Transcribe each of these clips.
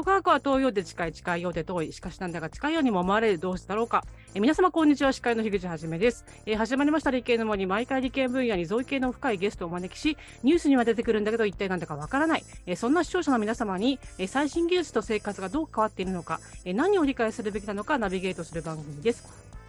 と科学は遠いようで近い、近いようで遠い。しかしなんだか近いようにも思われるどうしたろうか。え皆様、こんにちは。司会の樋口はじめです。え始まりました理系の森、毎回理系分野に造形の深いゲストをお招きし、ニュースには出てくるんだけど、一体なんだかわからない。えそんな視聴者の皆様に、え最新技術と生活がどう変わっているのか、え何を理解するべきなのか、ナビゲートする番組です。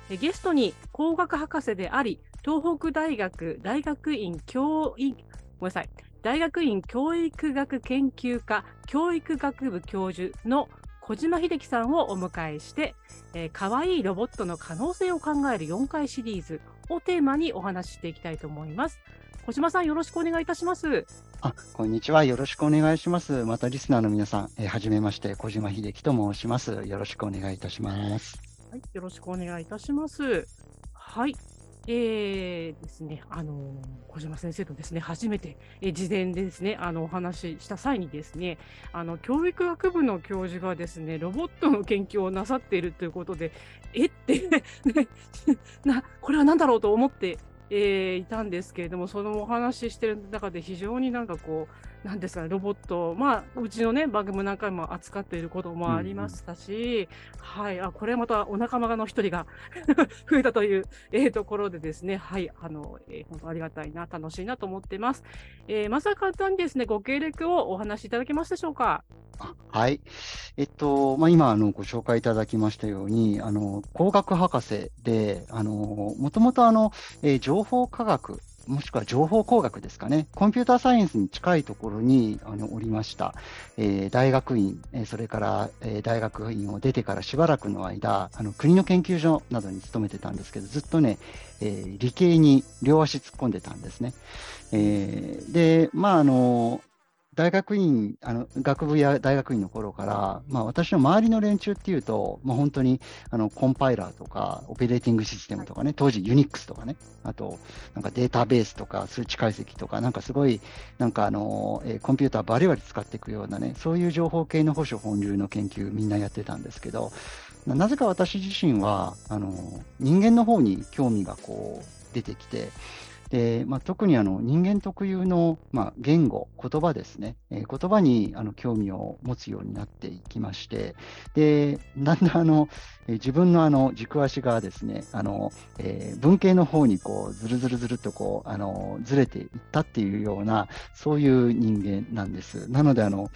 えゲストに工学博士であり、東北大学大学院教員、ごめんなさい。大学院教育学研究科教育学部教授の小島秀樹さんをお迎えして、えー、かわいいロボットの可能性を考える4回シリーズをテーマにお話ししていきたいと思います。小島さん、よろしくお願いいたします。あ、こんにちは。よろしくお願いします。またリスナーの皆さん、えー、はじめまして、小島秀樹と申します。よろしくお願いいたします。はい、よろしくお願いいたします。はい、えー、ですね、あの小島先生とですね、初めて、え事前でですね、あのお話しした際にですね、あの教育学部の教授がですね、ロボットの研究をなさっているということで、えって な、これは何だろうと思って、えー、いたんですけれども、そのお話ししてる中で非常になんかこう、なんですかね、ロボット、まあ、うちのね、番組も何回も扱っていることもありましたし、うんうん、はい、あ、これまたお仲間の一人が 増えたという、えー、ところでですね、はい、あの、えー、本当ありがたいな、楽しいなと思っています。えー、まずは簡単にですね、ご経歴をお話しいただけますでしょうか？はい。えっと、まあ、今、あの、ご紹介いただきましたように、あの、工学博士で、あの、もともとあの、えー、情報科学もしくは情報工学ですかね、コンピューターサイエンスに近いところにあのおりました、えー、大学院、えー、それから、えー、大学院を出てからしばらくの間、あの国の研究所などに勤めてたんですけど、ずっとね、えー、理系に両足突っ込んでたんですね。えー、で、まあ、あの、大学院、あの学部や大学院の頃から、まあ、私の周りの連中っていうと、まあ、本当にあのコンパイラーとか、オペレーティングシステムとかね、当時ユニックスとかね、あとなんかデータベースとか数値解析とか、なんかすごい、なんかあの、えー、コンピューターバリバリ使っていくようなね、そういう情報系の保守本流の研究みんなやってたんですけど、なぜか私自身は、あの人間の方に興味がこう出てきて、で、まあ、特にあの人間特有の、まあ、言語、言葉ですね、えー、言葉にあの興味を持つようになっていきまして、でだんだんあの、え、自分のあの軸足がですね、あのえー、文系の方にこうずるずるずるとこうあのずれていったっていうような、そういう人間なんです。なので、あの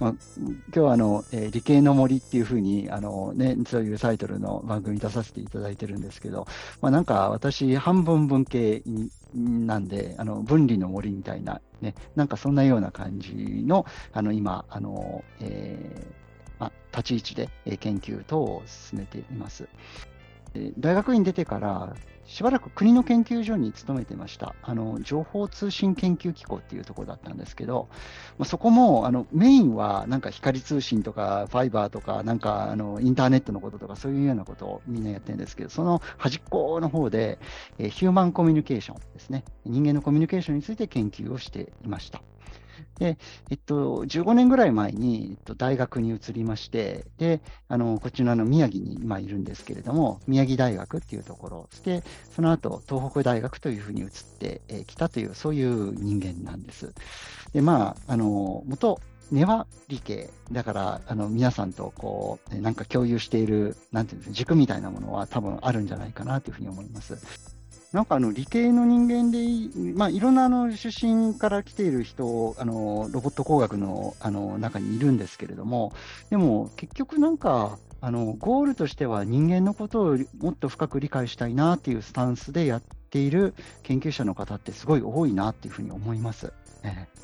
まあ、今日はあの、えー、理系の森っていうふうにあの、ね、そういうタイトルの番組出させていただいてるんですけど、まあ、なんか私、半分文系になんで、あの分離の森みたいな、ね、なんかそんなような感じの、あの今、あのえー、立ち位置で研究等を進めています。大学院出てからしばらく国の研究所に勤めてました。あの情報通信研究機構っていうところだったんですけど、まあ、そこもあのメインはなんか光通信とかファイバーとかなんかあのインターネットのこととかそういうようなことをみんなやってるんですけど、その端っこの方で、えー、ヒューマンコミュニケーションですね。人間のコミュニケーションについて研究をしていました。で、えっと、15年ぐらい前に、えっと、大学に移りまして、で、あの、こちらの宮城に今いるんですけれども、宮城大学っていうところ、そして、その後、東北大学というふうに移ってきたという、そういう人間なんです。で、まあ、あの、元、根は理系。だから、あの、皆さんと、こう、なんか共有している、なんていうんですか、軸みたいなものは多分あるんじゃないかなというふうに思います。なんかあの理系の人間で、まあ、いろんなあの出身から来ている人、あのロボット工学のあの中にいるんですけれども、でも結局なんか、あのゴールとしては人間のことをもっと深く理解したいなっていうスタンスでやっている研究者の方ってすごい多いなっていうふうに思います。ええ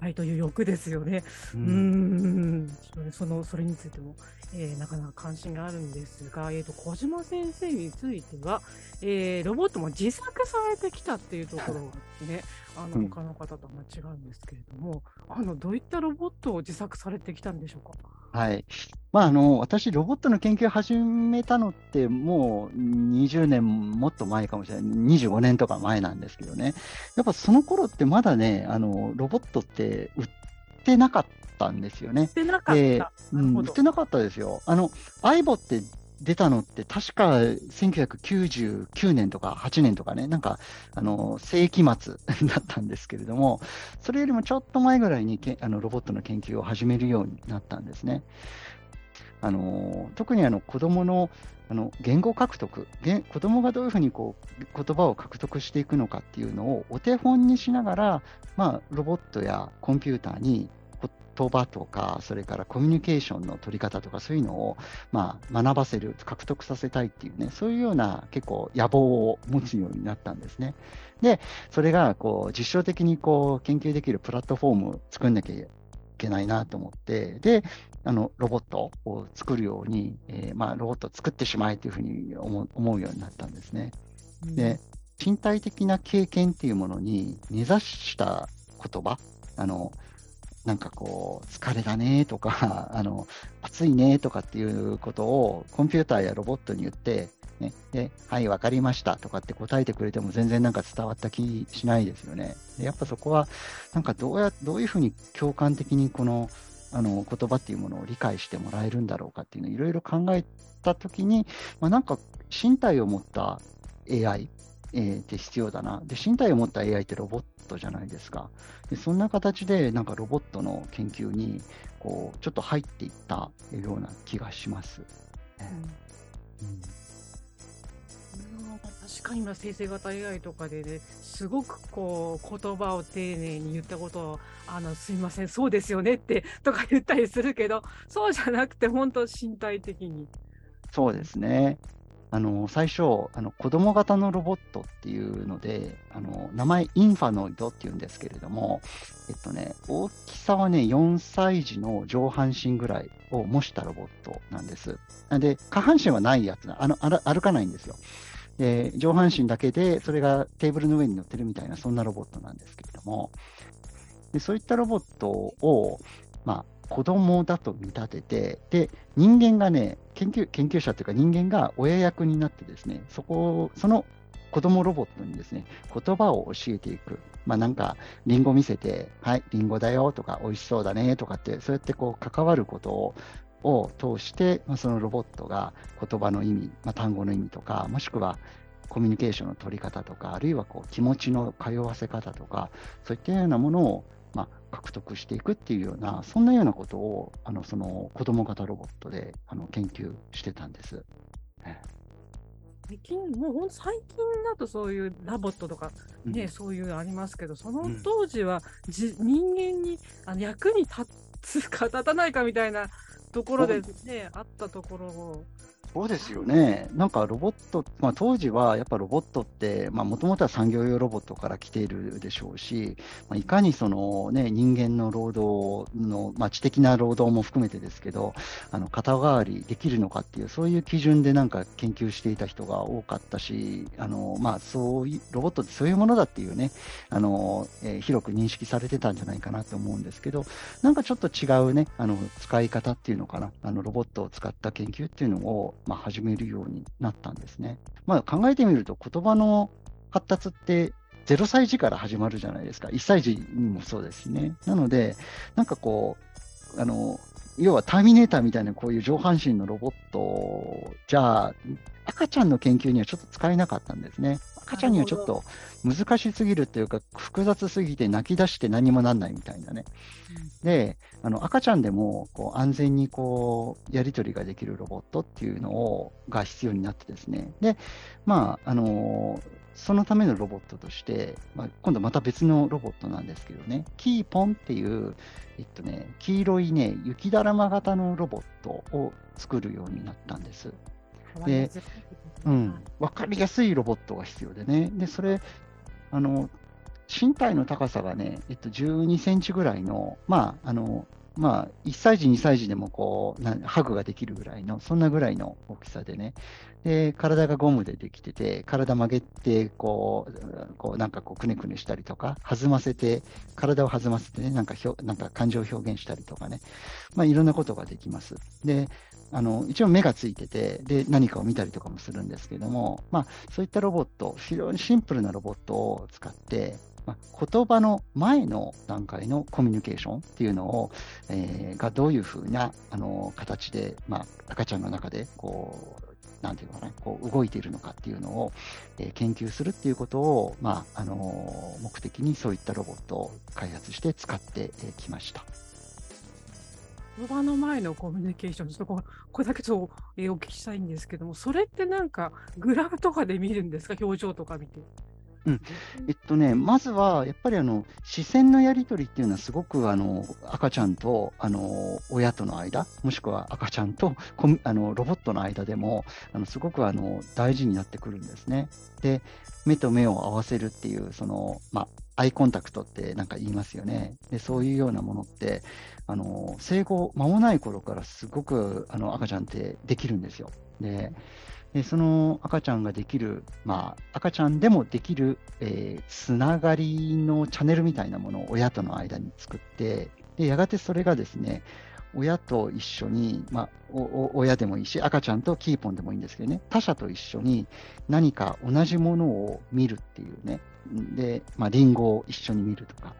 はいという欲ですよね。うん、んそのそれについても、えー、なかなか関心があるんですが、えーと、小島先生については、えー、ロボットも自作されてきたっていうところがね、あの他の方とは違うんですけれども、うん、あのどういったロボットを自作されてきたんでしょうか？はい。まあ、あの、私、ロボットの研究を始めたのって、もう20年もっと前かもしれない。25年とか前なんですけどね。やっぱその頃ってまだね、あの、ロボットって売ってなかったんですよね。売ってなかった。うん、売ってなかったですよ。あの、アイボって出たのって確か1999年とか8年とかね、なんかあの世紀末だったんですけれども、それよりもちょっと前ぐらいにけあのロボットの研究を始めるようになったんですね。あの特にあの子どものあの言語獲得、子どもがどういうふうにこう言葉を獲得していくのかっていうのをお手本にしながら、まあ、ロボットやコンピューターに言葉とか、それからコミュニケーションの取り方とか、そういうのを、まあ、学ばせる、獲得させたいっていうね、そういうような結構野望を持つようになったんですね。で、それがこう実証的にこう研究できるプラットフォームを作んなきゃけないなと思って、で、あのロボットを作るように、えー、まあ、ロボットを作ってしまえというふうに思うようになったんですね。で、身体的な経験っていうものに根ざした言葉、あのなんかこう、疲れだねとか、あの、暑いねとかっていうことをコンピューターやロボットに言って、ね、で、はい、わかりましたとかって答えてくれても全然なんか伝わった気しないですよね。でやっぱそこは、なんかどうや、どういうふうに共感的にこの、あの、言葉っていうものを理解してもらえるんだろうかっていうのをいろいろ考えたときに、まあ、なんか身体を持った AI、えー、って必要だな。で、身体を持った AI ってロボットじゃないですか。でそんな形で、なんかロボットの研究に、こう、ちょっと入っていったような気がします。うん、うん確かに今生成型 AI とかでね、すごくこう言葉を丁寧に言ったことを、あのすいません、そうですよねってとか言ったりするけど、そうじゃなくて、本当身体的に。そうですね。あの最初あの、子供型のロボットっていうので、あの名前、インファノイドっていうんですけれども、えっとね、大きさはね、4歳児の上半身ぐらいを模したロボットなんです。で、下半身はないやつなあの歩かないんですよ。で、上半身だけで、それがテーブルの上に乗ってるみたいな、そんなロボットなんですけれども、でそういったロボットを、まあ、子供だと見立てて、で、人間がね、研究研究者というか人間が親役になってですね、そこその子供ロボットにですね、言葉を教えていく。まあなんか、リンゴ見せて、はい、リンゴだよとか、美味しそうだねとかって、そうやってこう関わることをを通して、まあ、そのロボットが言葉の意味、まあ、単語の意味とか、もしくはコミュニケーションの取り方とか、あるいはこう気持ちの通わせ方とか、そういったようなものをまあ、獲得していくっていうような、そんなようなことを、あのその子供型ロボットであの研究してたんです。最近、もう最近だとそういうラボットとかね、うん、そういうありますけど、その当時はじ、うん、人間にあの役に立つか立たないかみたいなところでね、あったところを、そうですよね。なんかロボット、まあ、当時はやっぱロボットって、もともとは産業用ロボットから来ているでしょうし、まあ、いかにその、ね、人間の労働の、まあ、知的な労働も含めてですけど、あの肩代わりできるのかっていう、そういう基準でなんか研究していた人が多かったし、あのまあ、そういうロボットってそういうものだっていうね、あのえー、広く認識されてたんじゃないかなと思うんですけど、なんかちょっと違うね、あの使い方っていうのかな、あのロボットを使った研究っていうのを、まあ、始めるようになったんですね。まあ、考えてみると、言葉の発達って0歳児から始まるじゃないですか。1歳児にもそうですね。なので、なんかこう、あの、要はターミネーターみたいなこういう上半身のロボットじゃあ、赤ちゃんの研究にはちょっと使えなかったんですね。赤ちゃんにはちょっと難しすぎるっていうか、複雑すぎて泣き出して何もなんないみたいなね。うん、で、あの赤ちゃんでもこう安全にこうやり取りができるロボットっていうのをが必要になってですね。で、まあ、あのそのためのロボットとして、まあ、今度また別のロボットなんですけどね、キーポンっていう、えっとね、黄色いね、雪だるま型のロボットを作るようになったんです。で、うん、分かりやすいロボットが必要でね、でそれあの、身体の高さがね、えっと、12センチぐらいの、まあ、あの、まあ、1歳児、2歳児でもこうなハグができるぐらいの、そんなぐらいの大きさでね、で体がゴムでできてて、体曲げてこう、こうなんかこうくねくねしたりとか、弾ませて、体を弾ませてね、なんかひょなんか感情を表現したりとかね、まあ、いろんなことができます。であの一応目がついててで、何かを見たりとかもするんですけども、まあ、そういったロボット、非常にシンプルなロボットを使って、まあ、言葉の前の段階のコミュニケーションっていうのを、えー、がどういうふうなあの形で、まあ、赤ちゃんの中でこうなんていうのかな、こう動いているのかっていうのを、えー研究するっていうことを、まあ、あのー目的にそういったロボットを開発して使ってきました。言葉の前のコミュニケーション、ちょっとここれだけちょっと、えーお聞きしたいんですけども、それってなんかグラフとかで見るんですか、表情とか見て。うんえっとね、まずはやっぱりあの視線のやり取りっていうのはすごくあの赤ちゃんとあの親との間、もしくは赤ちゃんとあのロボットの間でもあのすごくあの大事になってくるんですね。で、目と目を合わせるっていう、その、まあ、アイコンタクトってなんか言いますよね。で、そういうようなものって、あの生後間もない頃からすごくあの赤ちゃんってできるんですよ。で、でその赤ちゃんができる、まあ、赤ちゃんでもできる、えーつながりのチャンネルみたいなものを親との間に作って、でやがてそれがですね、親と一緒に、まあ、親でもいいし、赤ちゃんとキーポンでもいいんですけどね、他者と一緒に何か同じものを見るっていうね、で、まあ、リンゴを一緒に見るとか、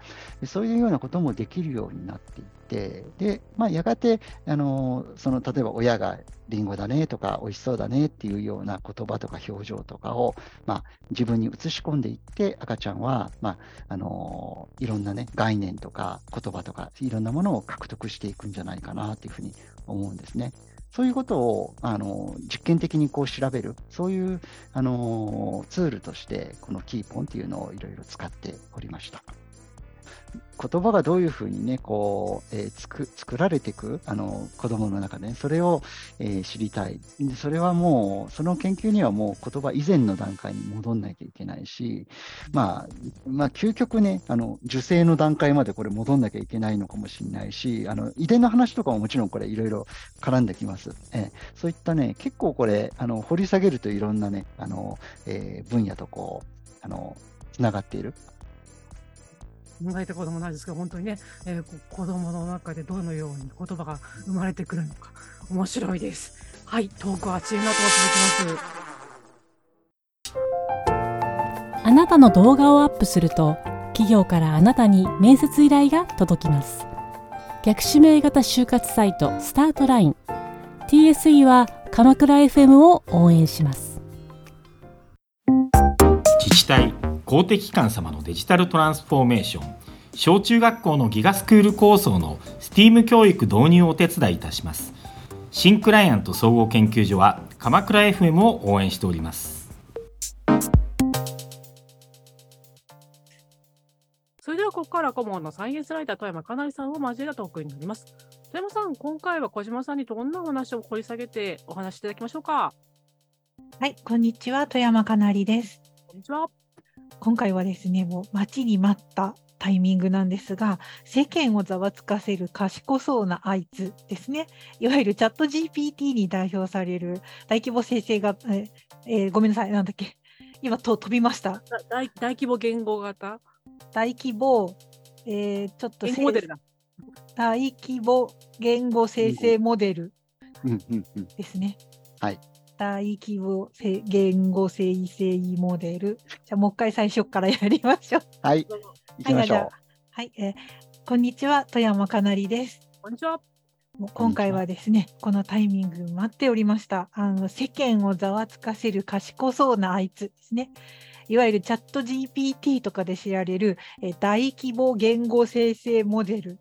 そういうようなこともできるようになっていって、で、まあ、やがて、あのその例えば親がリンゴだねとか、美味しそうだねっていうような言葉とか表情とかを、まあ、自分に移し込んでいって、赤ちゃんは、まあ、あのいろんなね、概念とか言葉とか、いろんなものを獲得していくんじゃないかなというふうに思うんですね。そういうことをあの実験的にこう調べる、そういうあのツールとして、このキーポンっていうのをいろいろ使っておりました。言葉がどういうふうにね、こう、えーつく作られていく、あの、子供の中で、それを、えー知りたい。でそれはもう、その研究にはもう言葉以前の段階に戻んなきゃいけないし、まあ、まあ、究極ね、あの、受精の段階までこれ戻んなきゃいけないのかもしれないし、あの、遺伝の話とかももちろんこれいろいろ絡んできます。えーそういったね、結構これ、あの、掘り下げるといろんなね、あの、えー分野とこう、あの、つながっている。考えたこともないですけど、本当にね、えーこ子供の中でどのように言葉が生まれてくるのか、面白いです。はい、トークはチーム続きます。あなたの動画をアップすると企業からあなたに面接依頼が届きます逆指名型就活サイトスタートライン TSE は鎌倉 FM を応援します自治体公的機関様のデジタルトランスフォーメーション小中学校のギガスクール構想の STEAM 教育導入をお手伝いいたします新クライアント総合研究所は鎌倉 FM を応援しておりますそれではここから顧問のサイエンスライター富山かなりさんを交えたトークになります。富山さん、今回は小島さんにどんなお話を掘り下げてお話しいただきましょうか。はい、こんにちは、富山かなりです。こんにちは。今回はですね、もう待ちに待ったタイミングなんですが、世間をざわつかせる賢そうなあいつですね。いわゆるチャット GPT に代表される大規模生成が、ええーごめんなさい、なんだっけ。今と飛びました。だ大大規模言語型？大規模、えーちょっと言語モデルだ。大規模言語生成モデルうんうんうん。ですね。はい。大規模せ言語生成モデル。じゃあもう一回最初からやりましょう。はい、行きましょう。はい、はいえーこんにちは、富山かなりです。こんにちは。もう今回はですね、このタイミング待っておりました。あの世間をざわつかせる賢そうなあいつですね。いわゆるチャット GPT とかで知られる、えー大規模言語生成モデル。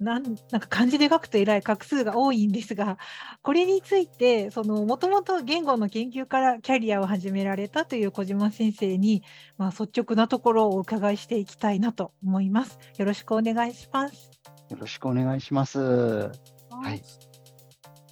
なんなんか漢字で書くとえらい画数が多いんですが、これについて、そのもともと言語の研究からキャリアを始められたという小島先生に、まあ、率直なところをお伺いしていきたいなと思います。よろしくお願いします。よろしくお願いします。はい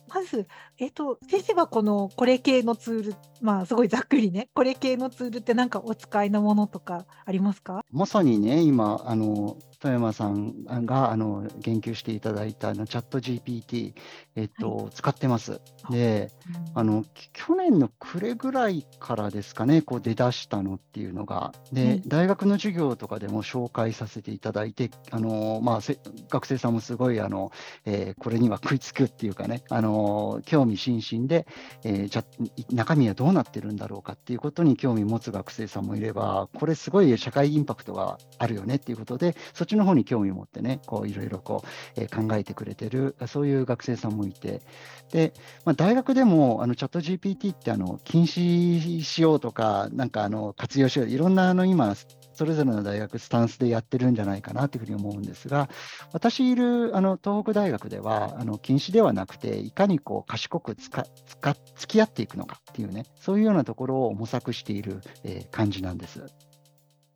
まず、えっと、先生はこのこれ系のツール、まあすごいざっくりね、これ系のツールって何かお使いのものとかありますか？まさにね、今、あの富山さんがあの言及していただいたあのチャット GPT、えっと使ってます。で、あのき去年の暮れぐらいからですかね、こう出だしたのっていうのが、で、うん大学の授業とかでも紹介させていただいて、あのまあ、せ学生さんもすごいあの、えーこれには食いつくっていうかね、あの興味津々で、えーじゃ中身はどどうなってるんだろうかっていうことに興味持つ学生さんもいれば、これすごい社会インパクトがあるよねっていうことで、そっちの方に興味を持ってね、こういろいろこう、えー考えてくれてる、そういう学生さんもいて、で、まあ、大学でもあのチャット GPT ってあの禁止しようとか、なんかあの活用しよう、いろんなあの今、それぞれの大学、スタンスでやってるんじゃないかなというふうに思うんですが、私いるあの東北大学では、あの禁止ではなくて、いかにこう賢くつかつか付き合っていくのかっていうね、そういうようなところを模索している、えー感じなんです。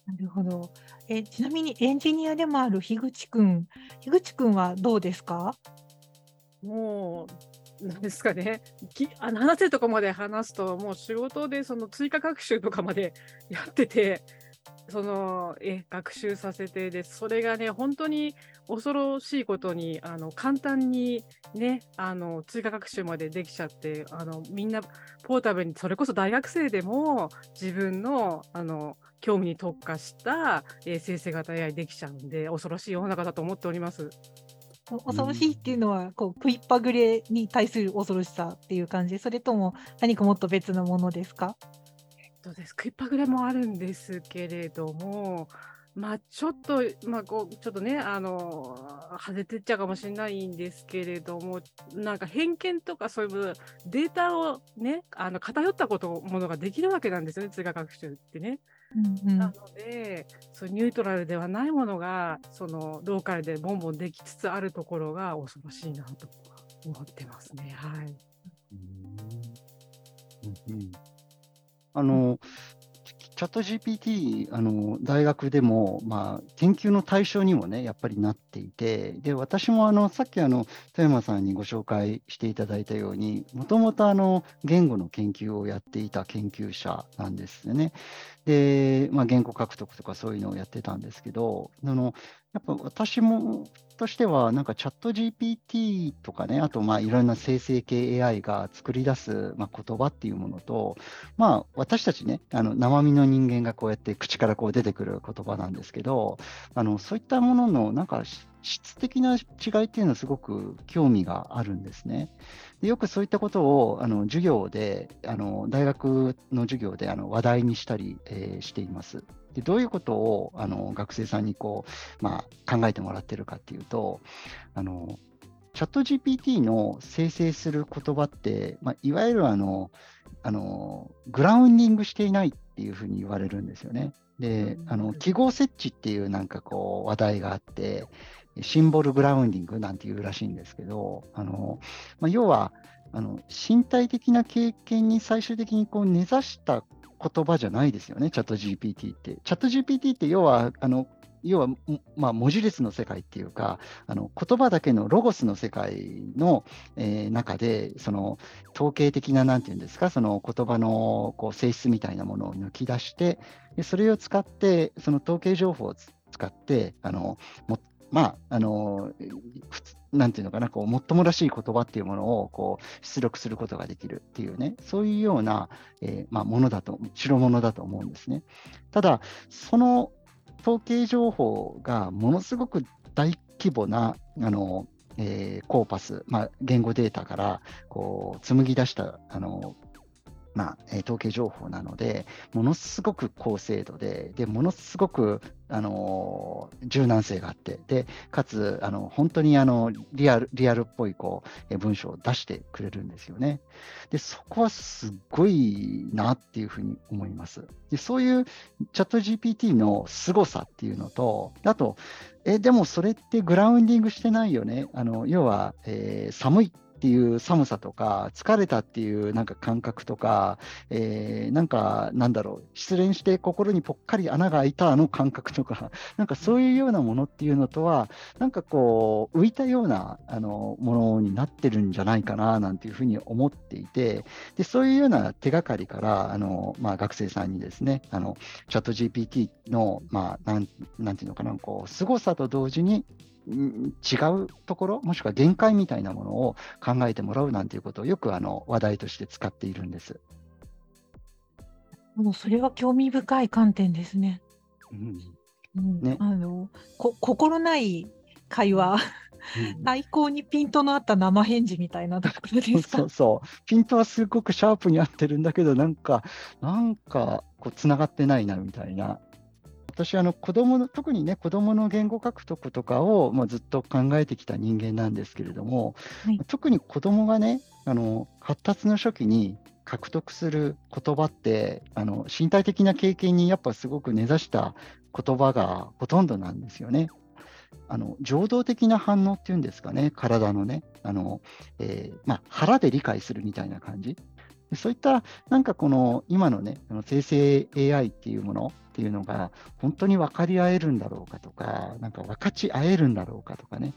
なるほど。え、ちなみにエンジニアでもある樋口くん、樋口くんはどうですか？もう、なんですかね、きあの話せるとこまで話すと、もう仕事でその追加学習とかまでやってて、そのえ学習させてで、それがね、本当に恐ろしいことに、あの簡単にね、あの追加学習までできちゃって、あのみんなポータブルに、それこそ大学生でも自分のあの興味に特化した、えー生成型 AI できちゃうんで、恐ろしい世の中だと思っております。恐ろしいっていうのは、こう食いっぱぐれに対する恐ろしさっていう感じ、それとも何かもっと別のものですか？そうです食いっぱぐれもあるんですけれども、まあ、ちょっと、まあ、こうちょっとね、あの外れてっちゃうかもしれないんですけれども、なんか偏見とかそういうデータをね、あの偏ったことものができるわけなんですよね、通学学習ってね。うんう。なんので、そうニュートラルではないものが、そのローカルでボンボンできつつあるところが恐ろしいなと思ってますね。はい。うんうんあのチャット GPT、あの大学でも、まあ、研究の対象にもね、やっぱりなっていて、で私もあのさっきあの富山さんにご紹介していただいたように、もともとあの言語の研究をやっていた研究者なんですよね。で、まあ、言語獲得とかそういうのをやってたんですけど、あのやっぱ私もとしては、なんかチャット GPT とかね、あとまあいろんな生成系 AI が作り出す、まあ、言葉っていうものと、まあ私たちね、あの生身の人間がこうやって口からこう出てくる言葉なんですけど、あのそういったもののなんか質的な違いっていうのはすごく興味があるんですね。でよくそういったことをあの授業で、あの大学の授業であの話題にしたり、えーしています。でどういうことをあの学生さんにこう、まあ、考えてもらってるかっていうと、あのチャット GPT の生成する言葉って、まあ、いわゆるあのあのグラウンディングしていないっていうふうに言われるんですよね。で、あの記号設置っていうなんかこう話題があって、シンボルグラウンディングなんていうらしいんですけど、あのまあ、要はあの身体的な経験に最終的にこう根ざした言葉じゃないですよね、チャット GPT って。チャット GPT って要は、あの要は、まあ、文字列の世界っていうか、あの言葉だけのロゴスの世界の、えー中で、その統計的な、なんていうんですか、その言葉のこう性質みたいなものを抜き出して、でそれを使って、その統計情報を使って、あのもまあ、あの普通なんていうのかな、こうもっともらしい言葉っていうものをこう出力することができるっていうね、そういうような、えーまあ、ものだと、代物だと思うんですね。ただ、その統計情報がものすごく大規模な、あのえーコーパス、まあ、言語データからこう紡ぎ出したあの、まあ統計情報なので、ものすごく高精度で、でものすごく、あの柔軟性があって、でかつあの本当にあのリアルリアルっぽいこう文章を出してくれるんですよね。でそこはすごいなっていうふうに思います。でそういうチャット GPT の凄さっていうのと、あと、えでもそれってグラウンディングしてないよね。あの要は、えー寒いっていう寒さとか、疲れたっていうなんか感覚とか、えーなんかなんだろう、失恋して心にぽっかり穴が開いたあの感覚とか、なんかそういうようなものっていうのとは、なんかこう、浮いたようなあのものになってるんじゃないかななんていうふうに思っていて、でそういうような手がかりから、あのまあ、学生さんにですね、あのチャット GPT の、まあ、なんなんていうのかな、こう、凄さと同時に、違うところ、もしくは限界みたいなものを考えてもらうなんていうことをよくあの話題として使っているんです。もうそれは興味深い観点ですね。うんうんねあのこ心ない会話うん最高にピントのあった生返事みたいなところですか？そうそう。ピントはすごくシャープに合ってるんだけど、なんか、なんか、こう、つながってないな、みたいな。私、あの、子供の、特にね、子供の言語獲得とかを、まあ、ずっと考えてきた人間なんですけれども、はい特に子供がね、あの、発達の初期に獲得する言葉って、あの、身体的な経験にやっぱすごく根ざした言葉がほとんどなんですよね。あの情動的な反応っていうんですかね、体のね、あのえーまあ、腹で理解するみたいな感じ。でそういった、なんかこの今のね、生成 AI っていうものっていうのが、本当に分かり合えるんだろうかとか、なんか分かち合えるんだろうかとかね、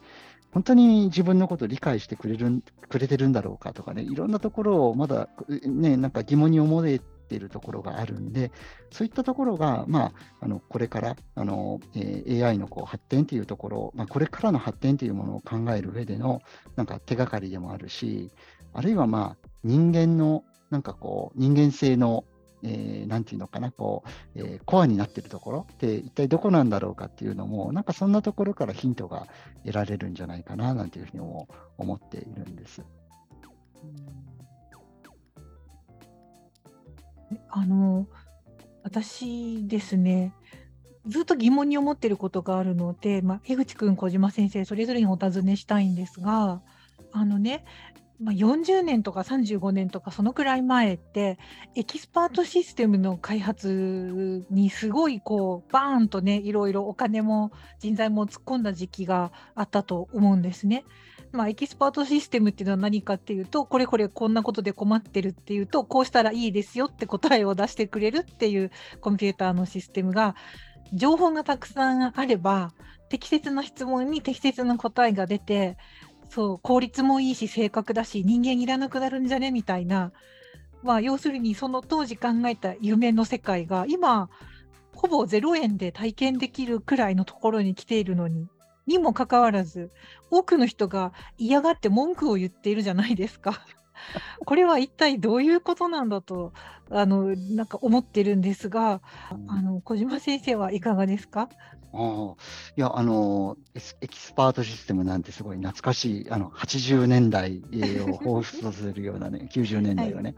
本当に自分のことを理解してくれるくれてるんだろうかとかね、いろんなところをまだ、ね、なんか疑問に思えているところがあるんで、そういったところが、まあ、あのこれからあの、えー AI のこう発展というところ、まあ、これからの発展というものを考える上でのなんか手がかりでもあるし、あるいはまあ人間のなんかこう人間性の、えーなんていうのかな、こう、えーコアになっているところって一体どこなんだろうかっていうのも、なんかそんなところからヒントが得られるんじゃないかななんていうふうにも思っているんです。あの、私ですね、ずっと疑問に思ってることがあるので、まあ、江口くん、小島先生、それぞれにお尋ねしたいんですが、あのね、まあ、40年とか35年とかそのくらい前ってエキスパートシステムの開発にすごいこうバーンとねいろいろお金も人材も突っ込んだ時期があったと思うんですね。まあ、エキスパートシステムっていうのは何かっていうとこれこれこんなことで困ってるっていうとこうしたらいいですよって答えを出してくれるっていうコンピューターのシステムが情報がたくさんあれば適切な質問に適切な答えが出てそう効率もいいし正確だし人間いらなくなるんじゃね？みたいな、まあ、要するにその当時考えた夢の世界が今ほぼ0円で体験できるくらいのところに来ているのににもかかわらず多くの人が嫌がって文句を言っているじゃないですか。これは一体どういうことなんだとあのなんか思ってるんですがあの小島先生はいかがですか？ああいや、あのエキスパートシステムなんてすごい懐かしい、あの、80年代えーを彷彿とするようなね、90年代はね、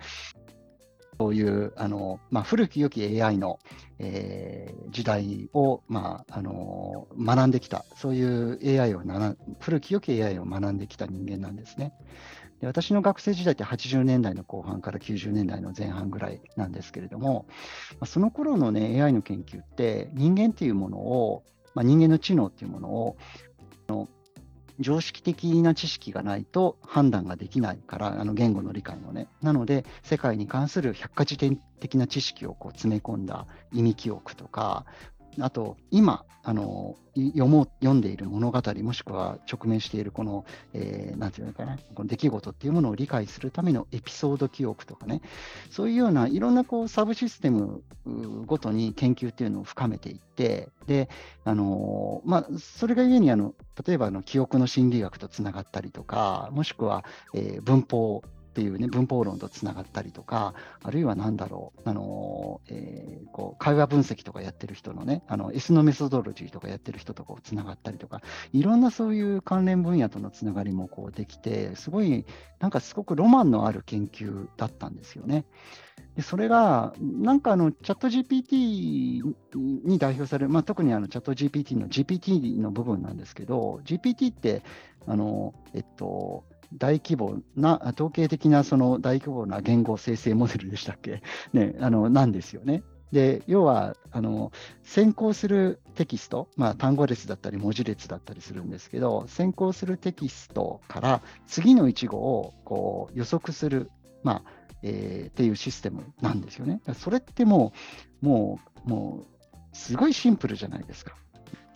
そういう、あの、まあ、古き良き AI の、えー時代を、まあ、あの、学んできた、そういう AI をなら、古き良き AI を学んできた人間なんですね。で私の学生時代って80年代の後半から90年代の前半ぐらいなんですけれども、まその頃のね、AI の研究って、人間っていうものを、まあ、人間の知能っていうものを、の常識的な知識がないと判断ができないから、あの言語の理解もね。なので、世界に関する百科事典的な知識をこう詰め込んだ意味記憶とか、あと、今、あの読もう読んでいる物語、もしくは直面しているこの、えーなんていうのかな、この出来事っていうものを理解するためのエピソード記憶とかね、そういうようないろんなこうサブシステムごとに研究っていうのを深めていって、で、あのまあ、それがゆえにあの、例えばあの記憶の心理学とつながったりとか、もしくは、えー文法っていうね、文法論とつながったりとか、あるいは何だろう、あのーえーこう会話分析とかやってる人のね、あの S のメソドロジーとかやってる人とこうつながったりとか、いろんなそういう関連分野とのつながりもこうできて、すごい、なんかすごくロマンのある研究だったんですよね。でそれが、なんかあの、チャット GPT に代表される、まあ、特にあのチャット GPT の GPT の部分なんですけど、GPT って、あの、えっと、大規模な、統計的なその大規模な言語生成モデルでしたっけ？ね、あの、なんですよね。で、要は、あの、先行するテキスト、まあ、単語列だったり文字列だったりするんですけど、先行するテキストから次の一語をこう予測する、まあ、えーっていうシステムなんですよね。それってもう、もう、もう、すごいシンプルじゃないですか。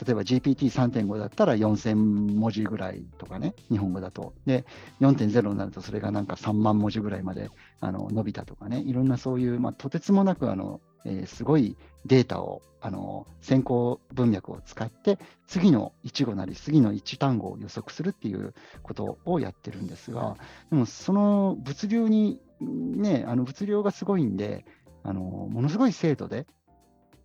例えば GPT3.5 だったら4000文字ぐらいとかね、日本語だと。で、4.0になるとそれがなんか3万文字ぐらいまであの伸びたとかね、いろんなそういう、まあ、とてつもなくあの、えーすごいデータを、あの先行文脈を使って、次の一語なり次の一単語を予測するっていうことをやってるんですが、でもその物流に、ね、あの物量がすごいんで、あのものすごい精度で、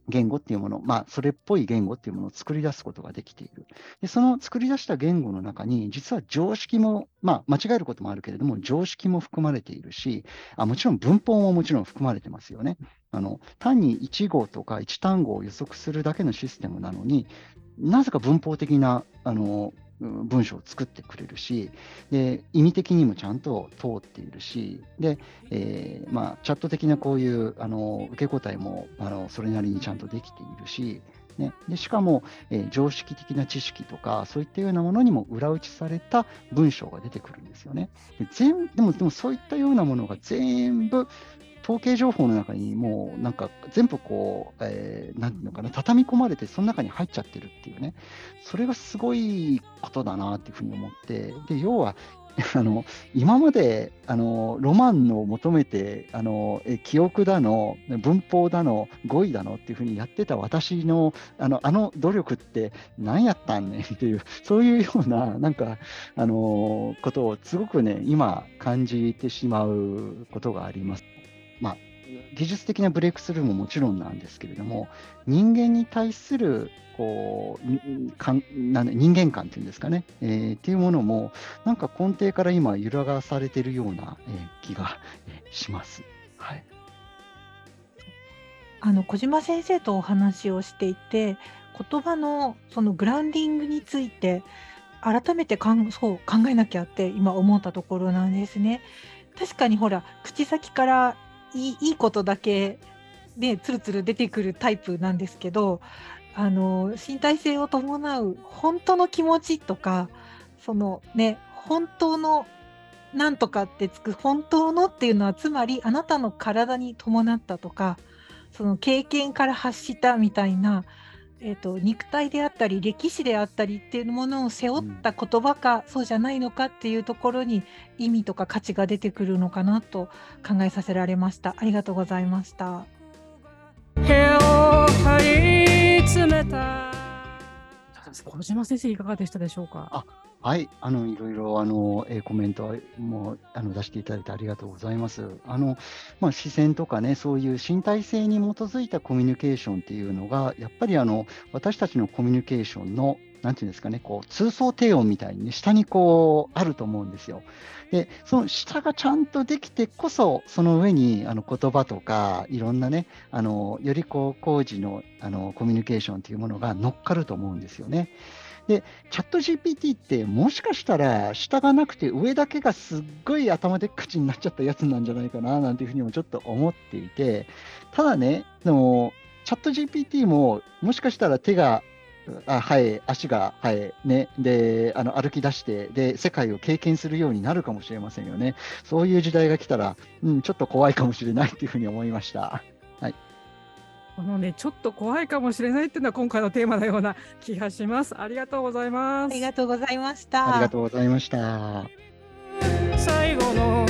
言語っていうもの、まあ、それっぽい言語っていうものを作り出すことができている。で、その作り出した言語の中に、実は常識も、まあ、間違えることもあるけれども、常識も含まれているし、あもちろん文法ももちろん含まれてますよね。あの単に1号とか1単語を予測するだけのシステムなのに、なぜか文法的なあの文章を作ってくれるし、で意味的にもちゃんと通っているし、でえーまあ、チャット的なこういうあの受け答えもあのそれなりにちゃんとできているし、ね、でしかも、えー、常識的な知識とか、そういったようなものにも裏打ちされた文章が出てくるんですよね。で全でもでもそういったようなものが全部統計情報の中にもうなんか全部こう、えー、なんていうのかな、畳み込まれて、その中に入っちゃってるっていうね、それがすごいことだなっていうふうに思って、で要は あの今まであのロマンの求めてあのえ記憶だの文法だの語彙だのっていうふうにやってた私のあのあの努力って何やったんねんっていうそういうようななんかあのことをすごくね今感じてしまうことがあります。まあ、技術的なブレイクスルーももちろんなんですけれども、人間に対するこうかんなん人間観っていうんですかね、えー、っていうものも、なんか根底から今、揺らがされてるような、えー、気が、えー、します。はい、あの小島先生とお話をしていて、言葉のそのグラウンディングについて、改めてかんそう考えなきゃって今思ったところなんですね。確かにほら口先からいいいいことだけでつるつる出てくるタイプなんですけどあの身体性を伴う本当の気持ちとかそのね本当のなんとかってつく本当のっていうのはつまりあなたの体に伴ったとかその経験から発したみたいなえーと、肉体であったり歴史であったりっていうものを背負った言葉か、うん、そうじゃないのかっていうところに意味とか価値が出てくるのかなと考えさせられました。ありがとうございました。部屋を張り詰めた。小島先生いかがでしたでしょうか？はい、あのいろいろあの、えー、コメントもあの出していただいてありがとうございます。あのまあ、視線とかね、そういう身体性に基づいたコミュニケーションっていうのが、やっぱりあの私たちのコミュニケーションのなんていうんですかね、こう通奏低音みたいに、ね、下にこうあると思うんですよ。で、その下がちゃんとできてこそ、その上にあの言葉とか、いろんなね、あのよりこう工事のあのコミュニケーションというものが乗っかると思うんですよね。で、チャット GPT ってもしかしたら下がなくて上だけがすっごい頭でっかちになっちゃったやつなんじゃないかななんていうふうにもちょっと思っていて、ただね、でもチャット GPT ももしかしたら手があはい、足が、はい、ね、で、あの、歩き出して、で、世界を経験するようになるかもしれませんよね。そういう時代が来たら、うん、ちょっと怖いかもしれないというふうに思いました。はい。このね、ちょっと怖いかもしれないっていうのは今回のテーマのような気がします。ありがとうございます。ありがとうございました。ありがとうございました。最後の